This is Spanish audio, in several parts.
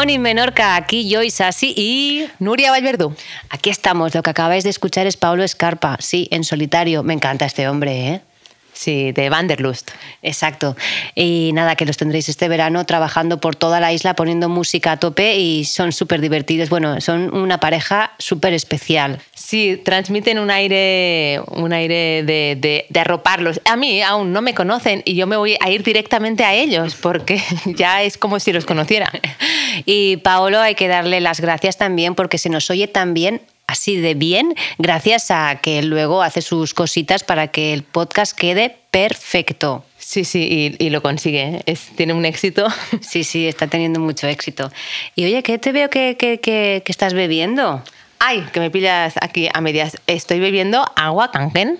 Morning, Menorca. Aquí Joy Sassi y Nuria Valverdú. Aquí estamos. Lo que acabáis de escuchar es Pablo Escarpa. Sí, en solitario. Me encanta este hombre, ¿eh? Sí, de Vanderlust. Exacto. Y nada, que los tendréis este verano trabajando por toda la isla, poniendo música a tope y son súper divertidos. Bueno, son una pareja súper especial. Sí, transmiten un aire, un aire de, de, arroparlos. A mí aún no me conocen y yo me voy a ir directamente a ellos porque ya es como si los conociera. Y Paolo hay que darle las gracias también porque se nos oye tan bien así de bien gracias a que luego hace sus cositas para que el podcast quede perfecto. Sí, sí, y, lo consigue. Es, tiene un éxito. Sí, sí, está teniendo mucho éxito. Y oye, ¿qué te veo que, que, que, que estás bebiendo? Ay, que me pillas aquí a medias. Estoy bebiendo agua Kangen.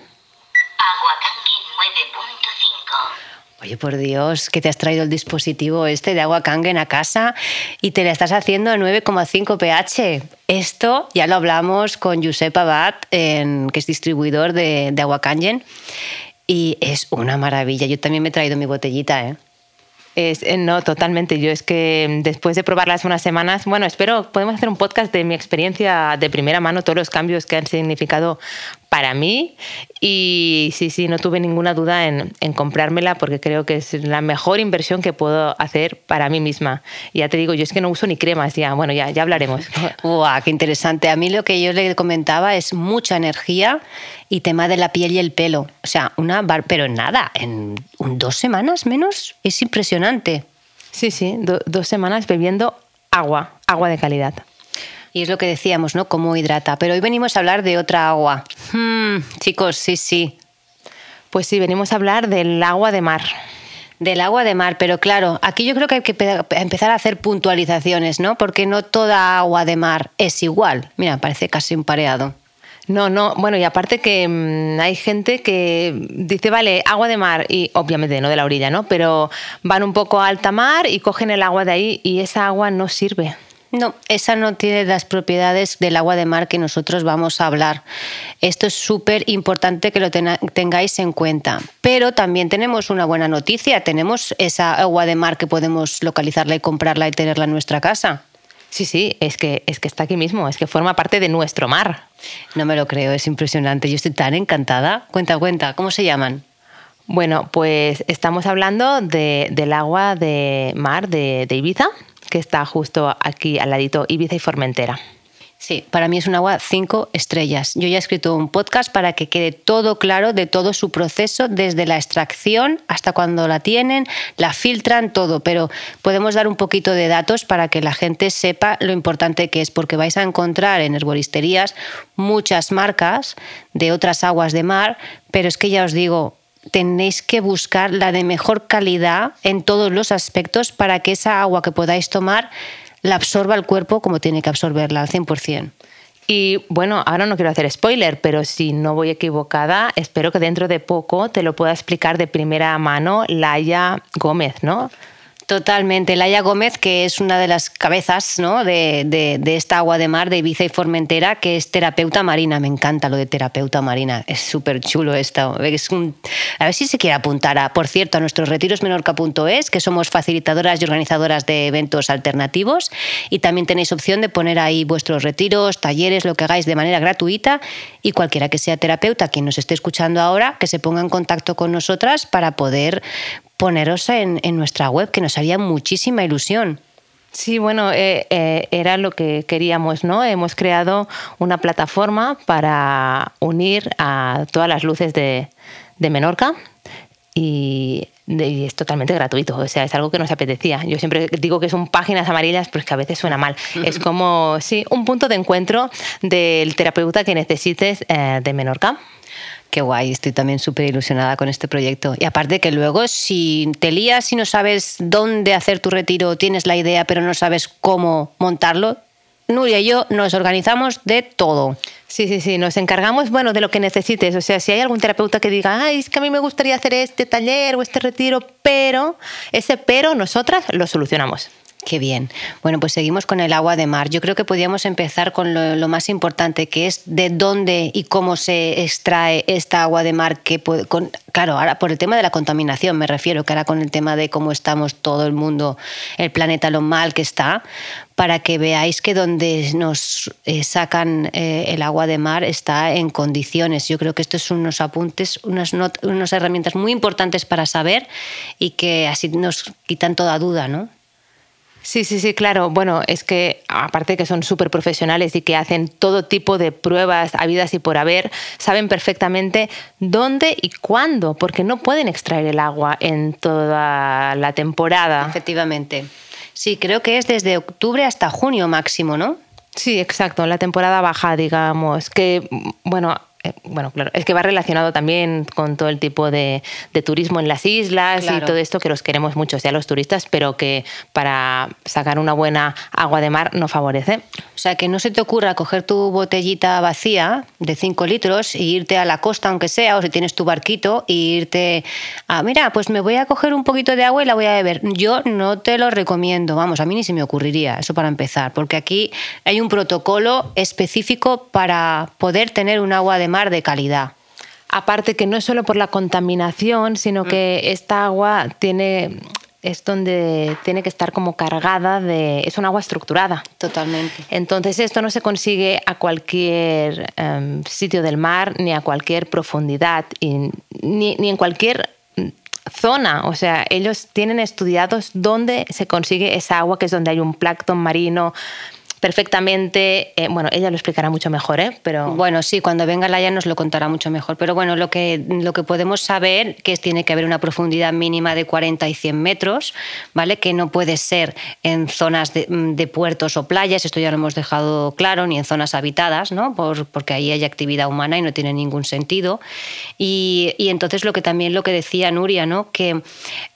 Oye, por Dios, que te has traído el dispositivo este de agua Kangen a casa y te la estás haciendo a 9,5 pH. Esto ya lo hablamos con Josep Abad, que es distribuidor de, de agua Kangen, y es una maravilla. Yo también me he traído mi botellita, ¿eh? Eh, no, totalmente. Yo es que después de probarlas unas semanas, bueno, espero, podemos hacer un podcast de mi experiencia de primera mano, todos los cambios que han significado para mí y sí, sí, no tuve ninguna duda en, en, comprármela porque creo que es la mejor inversión que puedo hacer para mí misma. Ya te digo, yo es que no uso ni cremas ya, bueno, ya, ya hablaremos. ¡Guau, qué interesante! A mí lo que yo le comentaba es mucha energía y tema de la piel y el pelo. O sea, una bar, pero nada, en dos semanas menos, es impresionante. Sí, sí, do, dos semanas bebiendo agua, agua de calidad. Y es lo que decíamos, ¿no? Cómo hidrata. Pero hoy venimos a hablar de otra agua. Hmm, chicos, sí, sí. Pues sí, venimos a hablar del agua de mar. Del agua de mar, pero claro, aquí yo creo que hay que empezar a hacer puntualizaciones, ¿no? Porque no toda agua de mar es igual. Mira, parece casi un pareado. No, no, bueno, y aparte que mmm, hay gente que dice, vale, agua de mar, y obviamente no de la orilla, ¿no? Pero van un poco a alta mar y cogen el agua de ahí y esa agua no sirve. No, esa no tiene las propiedades del agua de mar que nosotros vamos a hablar. Esto es súper importante que lo tengáis en cuenta. Pero también tenemos una buena noticia. Tenemos esa agua de mar que podemos localizarla y comprarla y tenerla en nuestra casa. Sí, sí, es que, es que está aquí mismo, es que forma parte de nuestro mar. No me lo creo, es impresionante. Yo estoy tan encantada. Cuenta, cuenta, ¿cómo se llaman? Bueno, pues estamos hablando de, del agua de mar de, de Ibiza, que está justo aquí al ladito, Ibiza y Formentera. Sí, para mí es un agua cinco estrellas. Yo ya he escrito un podcast para que quede todo claro de todo su proceso, desde la extracción hasta cuando la tienen, la filtran, todo. Pero podemos dar un poquito de datos para que la gente sepa lo importante que es, porque vais a encontrar en herboristerías muchas marcas de otras aguas de mar, pero es que ya os digo, tenéis que buscar la de mejor calidad en todos los aspectos para que esa agua que podáis tomar la absorba el cuerpo como tiene que absorberla al 100%. Y bueno, ahora no quiero hacer spoiler, pero si no voy equivocada, espero que dentro de poco te lo pueda explicar de primera mano Laia Gómez, ¿no? Totalmente. Laia Gómez, que es una de las cabezas ¿no? de, de, esta agua de mar de Ibiza y Formentera, que es terapeuta marina. Me encanta lo de terapeuta marina. Es súper chulo esto. A ver si se quiere apuntar, a, por cierto, a nuestros retirosmenorca.es, que somos facilitadoras y organizadoras de eventos alternativos. Y también tenéis opción de poner ahí vuestros retiros, talleres, lo que hagáis de manera gratuita. Y cualquiera que sea terapeuta, quien nos esté escuchando ahora, que se ponga en contacto con nosotras para poder poneros en, en nuestra web, que nos haría muchísima ilusión. Sí, bueno, eh, eh, era lo que queríamos, ¿no? Hemos creado una plataforma para unir a todas las luces de, de Menorca y, de, y, es totalmente gratuito, o sea, es algo que nos apetecía. Yo siempre digo que son páginas amarillas, pero es que a veces suena mal. Es como, sí, un punto de encuentro del terapeuta que necesites eh, de Menorca. Qué guay, estoy también súper ilusionada con este proyecto. Y aparte que luego si te lías y no sabes dónde hacer tu retiro, tienes la idea pero no sabes cómo montarlo, Nuria y yo nos organizamos de todo. Sí, sí, sí, nos encargamos, bueno, de lo que necesites. O sea, si hay algún terapeuta que diga, ay, es que a mí me gustaría hacer este taller o este retiro, pero ese pero nosotras lo solucionamos. Qué bien. Bueno, pues seguimos con el agua de mar. Yo creo que podríamos empezar con lo, más importante, que es de dónde y cómo se extrae esta agua de mar. Que con, claro, ahora por el tema de la contaminación me refiero, que ahora con el tema de cómo estamos todo el mundo, el planeta, lo mal que está, para que veáis que donde nos eh, sacan eh, el agua de mar está en condiciones. Yo creo que estos son unos apuntes, unas herramientas muy importantes para saber y que así nos quitan toda duda, ¿no? Sí, sí, sí, claro. Bueno, es que aparte que son súper profesionales y que hacen todo tipo de pruebas habidas y por haber, saben perfectamente dónde y cuándo, porque no pueden extraer el agua en toda la temporada. Efectivamente. Sí, creo que es desde octubre hasta junio máximo, ¿no? Sí, exacto, la temporada baja, digamos, que, bueno, eh, bueno, claro, es que va relacionado también con todo el tipo de, turismo en las islas y todo esto que los queremos mucho, sea los turistas, pero que para sacar una buena agua de mar no favorece. O sea, que no se te ocurra coger tu botellita vacía de 5 litros e irte a la costa, aunque sea, o si tienes tu barquito, e irte a, mira, pues me voy a coger un poquito de agua y la voy a beber. Yo no te lo recomiendo, vamos, a mí ni se me ocurriría, eso para empezar, porque aquí hay un protocolo específico para poder tener un agua de mar de calidad. Aparte que no es solo por la contaminación, sino que mm. esta agua tiene es donde tiene que estar como cargada de... es un agua estructurada. Totalmente. Entonces esto no se consigue a cualquier em, sitio del mar ni a cualquier profundidad ni, ni, en cualquier zona. O sea, ellos tienen estudiados dónde se consigue esa agua, que es donde hay un plancton marino perfectamente. Eh, bueno, ella lo explicará mucho mejor, ¿eh? Pero... Bueno, sí, cuando venga Laia nos lo contará mucho mejor. Pero bueno, lo que, lo que podemos saber que tiene que haber una profundidad mínima de 40 y 100 metros, ¿vale? Que no puede ser en zonas de, puertos o playas, esto ya lo hemos dejado claro, ni en zonas habitadas, ¿no? Por, porque ahí hay actividad humana y no tiene ningún sentido. Y, y entonces lo que también lo que decía Nuria, ¿no? Que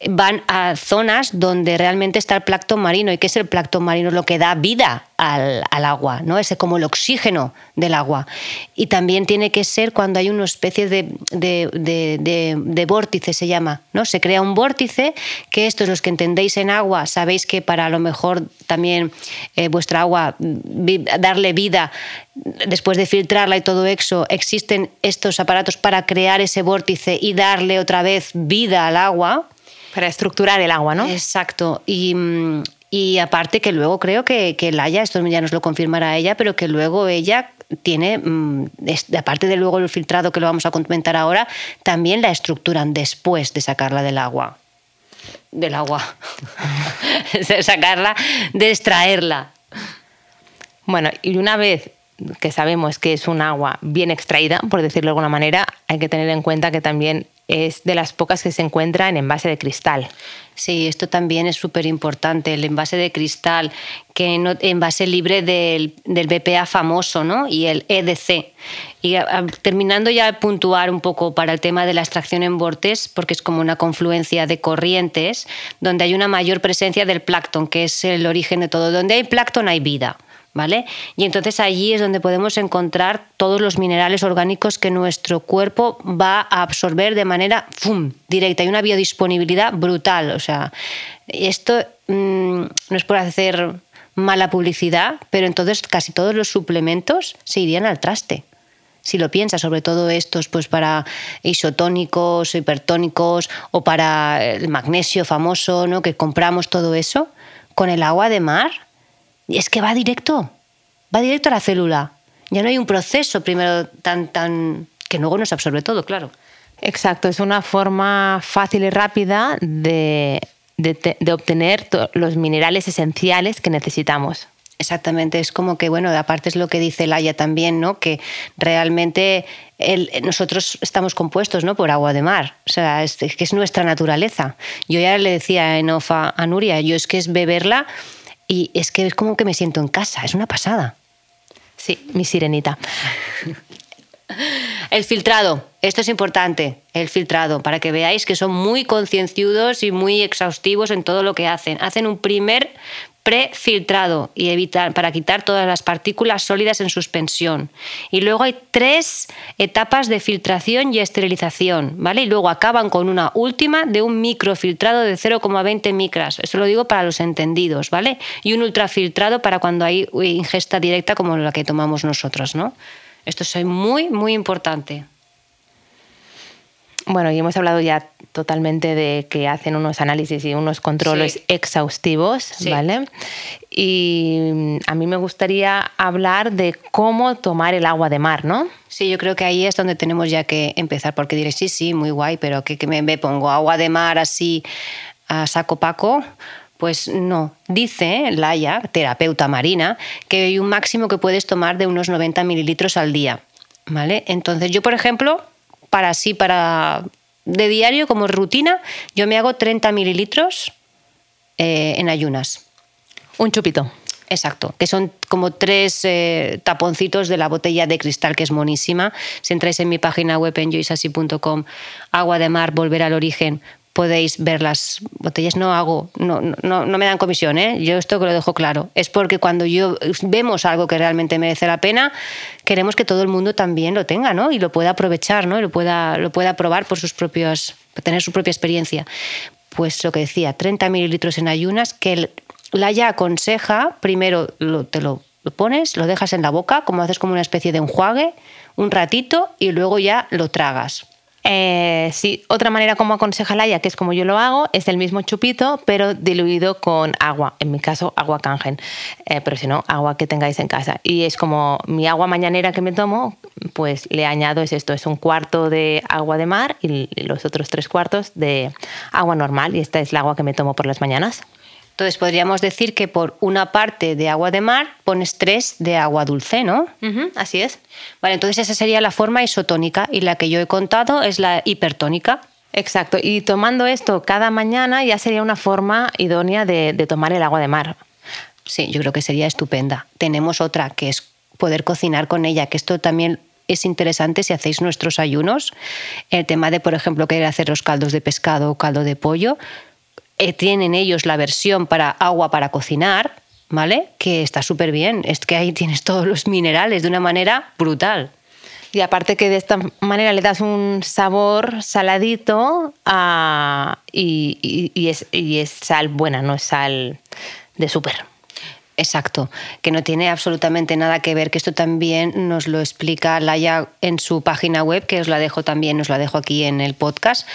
van a zonas donde realmente está el plancton marino. ¿Y qué es el plancton marino? Lo que da vida al, agua, ¿no? Ese como el oxígeno del agua. Y también tiene que ser cuando hay una especie de, de, vórtice, se llama, ¿no? Se crea un vórtice, que estos los que entendéis en agua, sabéis que para a lo mejor también eh, vuestra agua, darle vida después de filtrarla y todo eso, existen estos aparatos para crear ese vórtice y darle otra vez vida al agua. Para estructurar el agua, ¿no? Exacto. Y, mm, y aparte que luego creo que, que Laia, esto ya nos lo confirmará ella, pero que luego ella tiene, mm, aparte de luego el filtrado que lo vamos a comentar ahora, también la estructuran después de sacarla del agua. Del agua. de sacarla, de extraerla. Bueno, y una vez que sabemos que es un agua bien extraída, por decirlo de alguna manera, hay que tener en cuenta que también es de las pocas que se encuentra en envase de cristal. Sí, esto también es súper importante, el envase de cristal, que no, envase libre del, del, BPA famoso ¿no? y el EDC. Y terminando ya de puntuar un poco para el tema de la extracción en bordes, porque es como una confluencia de corrientes, donde hay una mayor presencia del plancton, que es el origen de todo. Donde hay plancton hay vida. ¿Vale? Y entonces allí es donde podemos encontrar todos los minerales orgánicos que nuestro cuerpo va a absorber de manera directa. Hay una biodisponibilidad brutal. O sea, esto mm, no es por hacer mala publicidad, pero entonces casi todos los suplementos se irían al traste. Si lo piensas, sobre todo estos pues para isotónicos, hipertónicos o para el magnesio famoso, ¿no? que compramos todo eso, con el agua de mar, y es que va directo, va directo a la célula. Ya no hay un proceso primero tan, tan, que luego nos absorbe todo, claro. Exacto, es una forma fácil y rápida de, de, obtener los minerales esenciales que necesitamos. Exactamente, es como que, bueno, aparte es lo que dice Laia también, ¿no? Que realmente nosotros estamos compuestos, ¿no? Por agua de mar, o sea, es, que es nuestra naturaleza. Yo ya le decía en Ofa a Nuria, yo es que es beberla y es que es como que me siento en casa, es una pasada. Sí, mi sirenita. El filtrado, esto es importante, el filtrado, para que veáis que son muy concienciudos y muy exhaustivos en todo lo que hacen. Hacen un primer prefiltrado y evitar, para quitar todas las partículas sólidas en suspensión. Y luego hay tres etapas de filtración y esterilización, ¿vale? Y luego acaban con una última de un microfiltrado de 0,20 micras. Eso lo digo para los entendidos, ¿vale? Y un ultrafiltrado para cuando hay ingesta directa como la que tomamos nosotros, ¿no? Esto es muy, muy importante. Bueno, y hemos hablado ya totalmente de que hacen unos análisis y unos controles exhaustivos, ¿vale? Y mm, a mí me gustaría hablar de cómo tomar el agua de mar, ¿no? Sí, yo creo que ahí es donde tenemos ya que empezar, porque diré, sí, sí, muy guay, pero que, me, me pongo agua de mar así a saco paco. Pues no, dice Laia, terapeuta marina, que hay un máximo que puedes tomar de unos 90 mililitros al día. ¿Vale? Entonces, yo, por ejemplo, para así, para de diario, como rutina, yo me hago 30 mililitros eh, en ayunas. Un chupito. Exacto, que son como tres eh, taponcitos de la botella de cristal, que es monísima. Si entráis en mi página web en agua de mar, volver al origen, podéis ver las botellas. No hago, no, no, no me dan comisión, ¿eh? yo esto que lo dejo claro. Es porque cuando yo vemos algo que realmente merece la pena, queremos que todo el mundo también lo tenga ¿no? y lo pueda aprovechar ¿no? y lo pueda, lo pueda probar por sus propios, tener su propia experiencia. Pues lo que decía, 30 mililitros en ayunas, que la ya aconseja, primero te lo, lo pones, lo dejas en la boca, como haces como una especie de enjuague, un ratito y luego ya lo tragas eh, sí, otra manera como aconseja Laia, que es como yo lo hago, es el mismo chupito, pero diluido con agua. En mi caso, agua cangen, eh, pero si no, agua que tengáis en casa. Y es como mi agua mañanera que me tomo, pues le añado es esto, es un cuarto de agua de mar y los otros tres cuartos de agua normal. Y esta es el agua que me tomo por las mañanas. Entonces podríamos decir que por una parte de agua de mar pones tres de agua dulce, ¿no? así es. Vale, entonces esa sería la forma isotónica y la que yo he contado es la hipertónica. Exacto, y tomando esto cada mañana ya sería una forma idónea de, de tomar el agua de mar. Sí, yo creo que sería estupenda. Tenemos otra que es poder cocinar con ella, que esto también es interesante si hacéis nuestros ayunos. El tema de, por ejemplo, querer hacer los caldos de pescado o caldo de pollo, eh, tienen ellos la versión para agua para cocinar, ¿vale? Que está súper bien. Es que ahí tienes todos los minerales de una manera brutal. Y aparte que de esta manera le das un sabor saladito ah, y, es, y, es, sal buena, no es sal de súper. Exacto, que no tiene absolutamente nada que ver, que esto también nos lo explica Laia en su página web, que os la dejo también, os la dejo aquí en el podcast,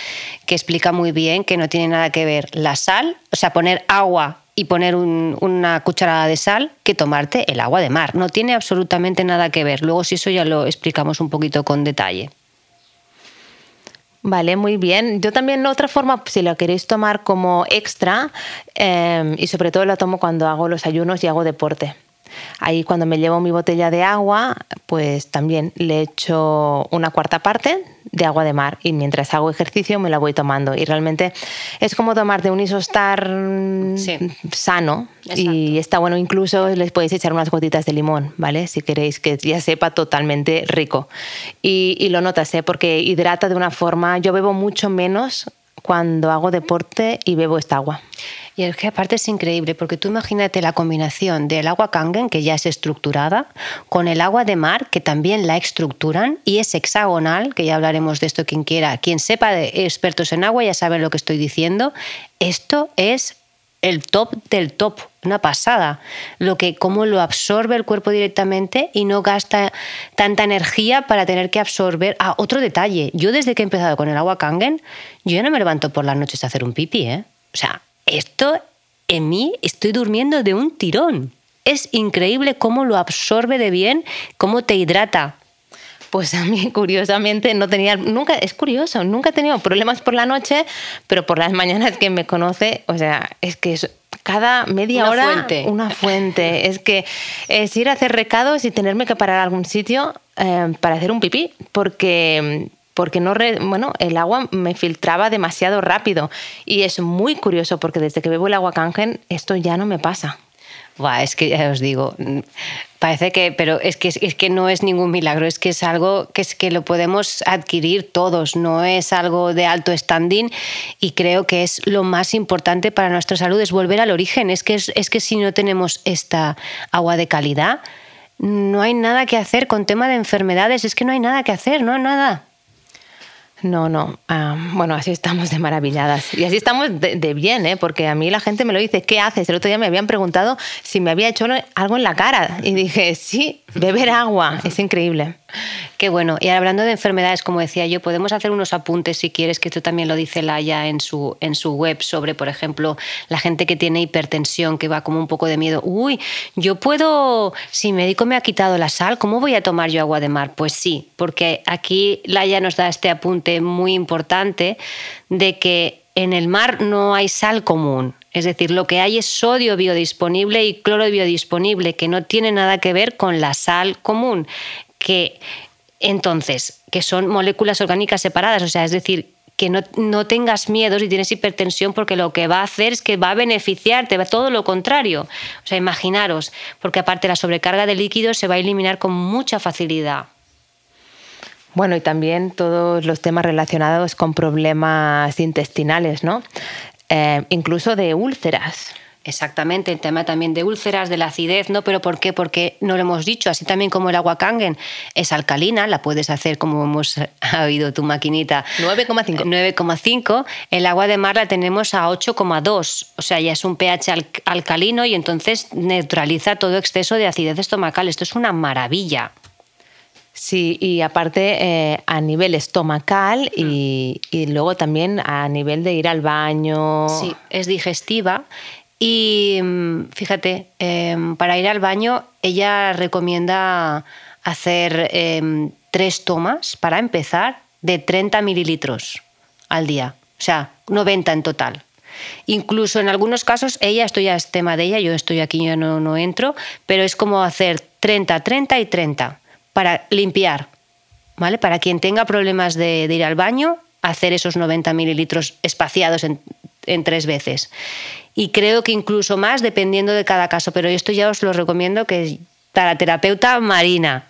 que explica muy bien que no tiene nada que ver la sal, o sea, poner agua y poner una cucharada de sal que tomarte el agua de mar. No tiene absolutamente nada que ver. Luego si eso ya lo explicamos un poquito con detalle. Vale, muy bien. Yo también otra forma, si lo queréis tomar como extra, em, y sobre todo la tomo cuando hago los ayunos y hago deporte. Ahí cuando me llevo mi botella de agua, pues también le echo una cuarta parte de agua de mar y mientras hago ejercicio me la voy tomando. Y realmente es como tomar de un isostar sano y está bueno. Incluso les podéis echar unas gotitas de limón, ¿vale? Si queréis que ya sepa totalmente rico. Y, y lo notas, ¿eh? Porque hidrata de una forma... Yo bebo mucho menos cuando hago deporte y bebo esta agua. Y es que aparte es increíble, porque tú imagínate la combinación del agua Kangen, que ya es estructurada, con el agua de mar, que también la estructuran, y es hexagonal, que ya hablaremos de esto quien quiera. Quien sepa de expertos en agua ya sabe lo que estoy diciendo. Esto es el top del top, una pasada. Lo que cómo lo absorbe el cuerpo directamente y no gasta tanta energía para tener que absorber. Ah, otro detalle. Yo desde que he empezado con el agua Kangen, yo ya no me levanto por las noches a hacer un pipi, ¿eh? O sea, esto en mí estoy durmiendo de un tirón. Es increíble cómo lo absorbe de bien, cómo te hidrata. Pues a mí, curiosamente, no tenía, nunca, es curioso, nunca he tenido problemas por la noche, pero por las mañanas que me conoce, o sea, es que es cada media una hora fuente. una fuente. Es que es ir a hacer recados y tenerme que parar a algún sitio eh, para hacer un pipí, porque porque no bueno, el agua me filtraba demasiado rápido y es muy curioso porque desde que bebo el agua Kangen esto ya no me pasa. Buah, es que ya os digo, parece que, pero es que, es que no es ningún milagro, es que es algo que, es que lo podemos adquirir todos, no es algo de alto standing y creo que es lo más importante para nuestra salud, es volver al origen, es que, es, es que si no tenemos esta agua de calidad, no hay nada que hacer con tema de enfermedades, es que no hay nada que hacer, no nada. No, no. Bueno, así estamos de maravilladas. Y así estamos de, bien, ¿eh? porque a mí la gente me lo dice, ¿qué haces? El otro día me habían preguntado si me había hecho algo en la cara. Y dije, sí, beber agua. Es increíble. Qué bueno. Y hablando de enfermedades, como decía yo, podemos hacer unos apuntes si quieres, que esto también lo dice Laia en su, en su web, sobre, por ejemplo, la gente que tiene hipertensión, que va como un poco de miedo. Uy, yo puedo, si mi médico me ha quitado la sal, ¿cómo voy a tomar yo agua de mar? Pues sí, porque aquí Laia nos da este apunte muy importante de que en el mar no hay sal común. Es decir, lo que hay es sodio biodisponible y cloro biodisponible, que no tiene nada que ver con la sal común que entonces, que son moléculas orgánicas separadas, o sea, es decir, que no, tengas miedo si tienes hipertensión, porque lo que va a hacer es que va a beneficiarte, va todo lo contrario. O sea, imaginaros, porque aparte la sobrecarga de líquidos se va a eliminar con mucha facilidad. Bueno, y también todos los temas relacionados con problemas intestinales, ¿no? Eh, incluso de úlceras. Exactamente, el tema también de úlceras, de la acidez, ¿no? Pero ¿por qué? Porque no lo hemos dicho, así también como el agua kangen es alcalina, la puedes hacer como hemos oído tu maquinita. 9,5. 9,5. El agua de mar la tenemos a 8,2, o sea, ya es un pH alcalino y entonces neutraliza todo exceso de acidez estomacal. Esto es una maravilla. Sí, y aparte eh, a nivel estomacal y, y, luego también a nivel de ir al baño. Sí, es digestiva y mm, fíjate, em, para ir al baño, ella recomienda hacer em, tres tomas para empezar de 30 mililitros al día, o sea, 90 en total. Incluso en algunos casos, ella, esto ya es tema de ella, yo estoy aquí, yo no, no entro, pero es como hacer 30, 30 y 30 para limpiar, ¿vale? Para quien tenga problemas de, ir al baño, hacer esos 90 mililitros espaciados en, en tres veces y creo que incluso más dependiendo de cada caso, pero esto ya os lo recomiendo que es para terapeuta marina.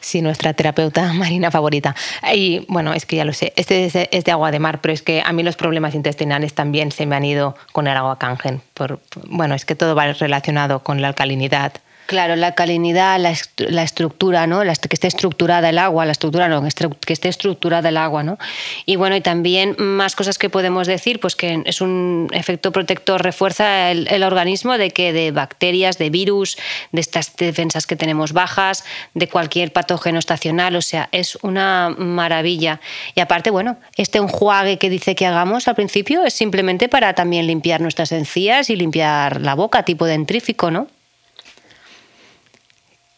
Sí, nuestra terapeuta marina favorita. Y bueno, es que ya lo sé, este es de, agua de mar, pero es que a mí los problemas intestinales también se me han ido con el agua cangen. Por, bueno, es que todo va relacionado con la alcalinidad. Claro, la calinidad, la, estructura, ¿no? La, que esté estructurada el agua, la estructura no, que esté estructurada el agua, ¿no? Y bueno, y también más cosas que podemos decir, pues que es un efecto protector, refuerza el, el organismo de que de bacterias, de virus, de estas defensas que tenemos bajas, de cualquier patógeno estacional, o sea, es una maravilla. Y aparte, bueno, este enjuague que dice que hagamos al principio es simplemente para también limpiar nuestras encías y limpiar la boca, tipo dentrífico, ¿no?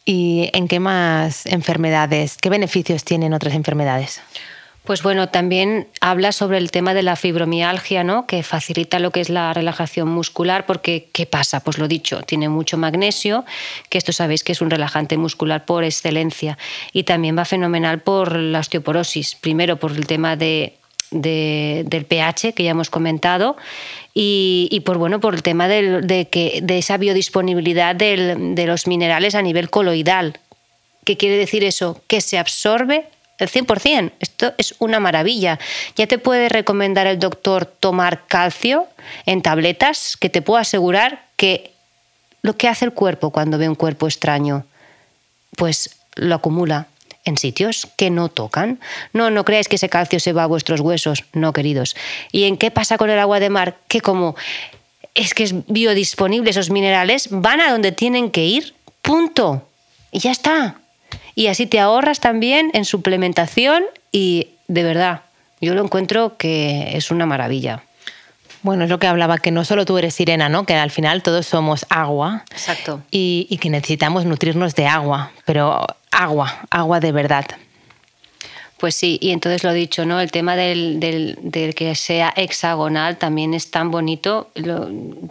¿Y en qué más enfermedades, qué beneficios tienen otras enfermedades? Pues bueno, también habla sobre el tema de la fibromialgia, ¿no? que facilita lo que es la relajación muscular, porque ¿qué pasa? Pues lo dicho, tiene mucho magnesio, que esto sabéis que es un relajante muscular por excelencia, y también va fenomenal por la osteoporosis, primero por el tema de del pH que ya hemos comentado y, por bueno por el tema de, que, de esa biodisponibilidad de los minerales a nivel coloidal. ¿Qué quiere decir eso? Que se absorbe el 100%. Esto es una maravilla. Ya te puede recomendar el doctor tomar calcio en tabletas, que te puedo asegurar que lo que hace el cuerpo cuando ve un cuerpo extraño, pues lo acumula en sitios que no tocan. No, no creáis que ese calcio se va a vuestros huesos, no, queridos. ¿Y en qué pasa con el agua de mar? Que como es que es biodisponible, esos minerales van a donde tienen que ir, punto. Y ya está. Y así te ahorras también en suplementación y de verdad, yo lo encuentro que es una maravilla. Bueno, es lo que hablaba, que no solo tú eres sirena, ¿no? Que al final todos somos agua. Exacto. Y, y que necesitamos nutrirnos de agua, pero agua, agua de verdad. Pues sí, y entonces lo dicho, ¿no? El tema del, del, que sea hexagonal también es tan bonito.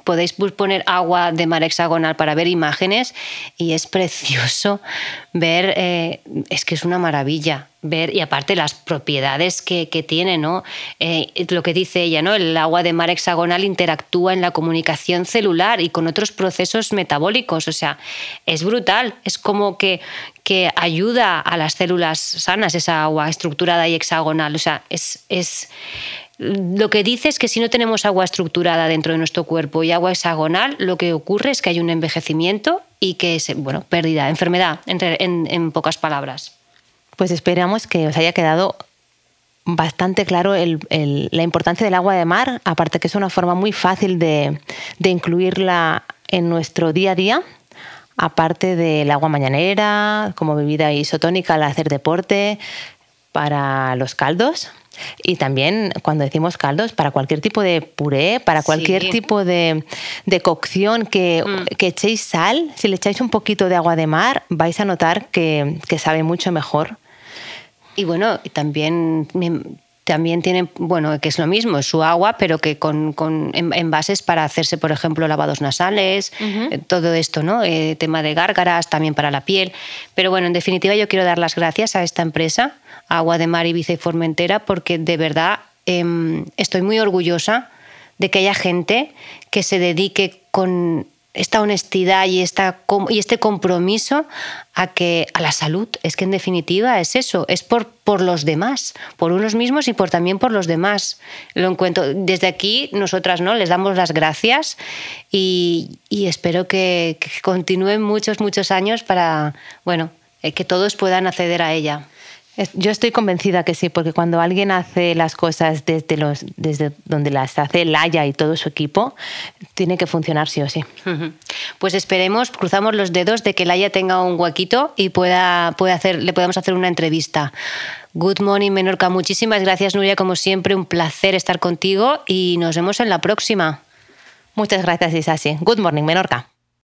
podéis poner agua de mar hexagonal para ver imágenes y es precioso ver, eh, es que es una maravilla ver y aparte las propiedades que, tiene, ¿no? Eh, lo que dice ella, ¿no? El agua de mar hexagonal interactúa en la comunicación celular y con otros procesos metabólicos, o sea, es brutal, es como que, que ayuda a las células sanas esa agua estructurada y hexagonal, o sea, es, es lo que dice es que si no tenemos agua estructurada dentro de nuestro cuerpo y agua hexagonal, lo que ocurre es que hay un envejecimiento y que es, bueno, pérdida, enfermedad, en, en pocas palabras. Pues esperamos que os haya quedado bastante claro la importancia del agua de mar, aparte que es una forma muy fácil de, incluirla en nuestro día a día, aparte del agua mañanera, como bebida isotónica al hacer deporte, para los caldos. Y también cuando decimos caldos, para cualquier tipo de puré, para cualquier tipo de, cocción que, mm. que, echéis sal, si le echáis un poquito de agua de mar, vais a notar que, que sabe mucho mejor y bueno, también también tienen, bueno, que es lo mismo, es su agua, pero que con, con envases para hacerse, por ejemplo, lavados nasales, eh, todo esto, ¿no? Eh, tema de gárgaras, también para la piel. Pero bueno, en definitiva yo quiero dar las gracias a esta empresa, Agua de Mar, Ibiza y Formentera, porque de verdad em, estoy muy orgullosa de que haya gente que se dedique con esta honestidad y, esta, y este compromiso a, que, a la salud. Es que en definitiva es eso, es por, por los demás, por unos mismos y por, también por los demás. Lo encuentro. Desde aquí nosotras ¿no? les damos las gracias y, espero que, que, continúen muchos, muchos años para bueno, eh, que todos puedan acceder a ella. Yo estoy convencida que sí, porque cuando alguien hace las cosas desde, los, desde donde las hace Laia y todo su equipo, tiene que funcionar sí o sí. Pues esperemos, cruzamos los dedos de que Laia tenga un huequito y pueda, pueda hacer, le podamos hacer una entrevista. Good morning, Menorca. Muchísimas gracias, Nuria. Como siempre, un placer estar contigo y nos vemos en la próxima. Muchas gracias, Isasi. Good morning, Menorca.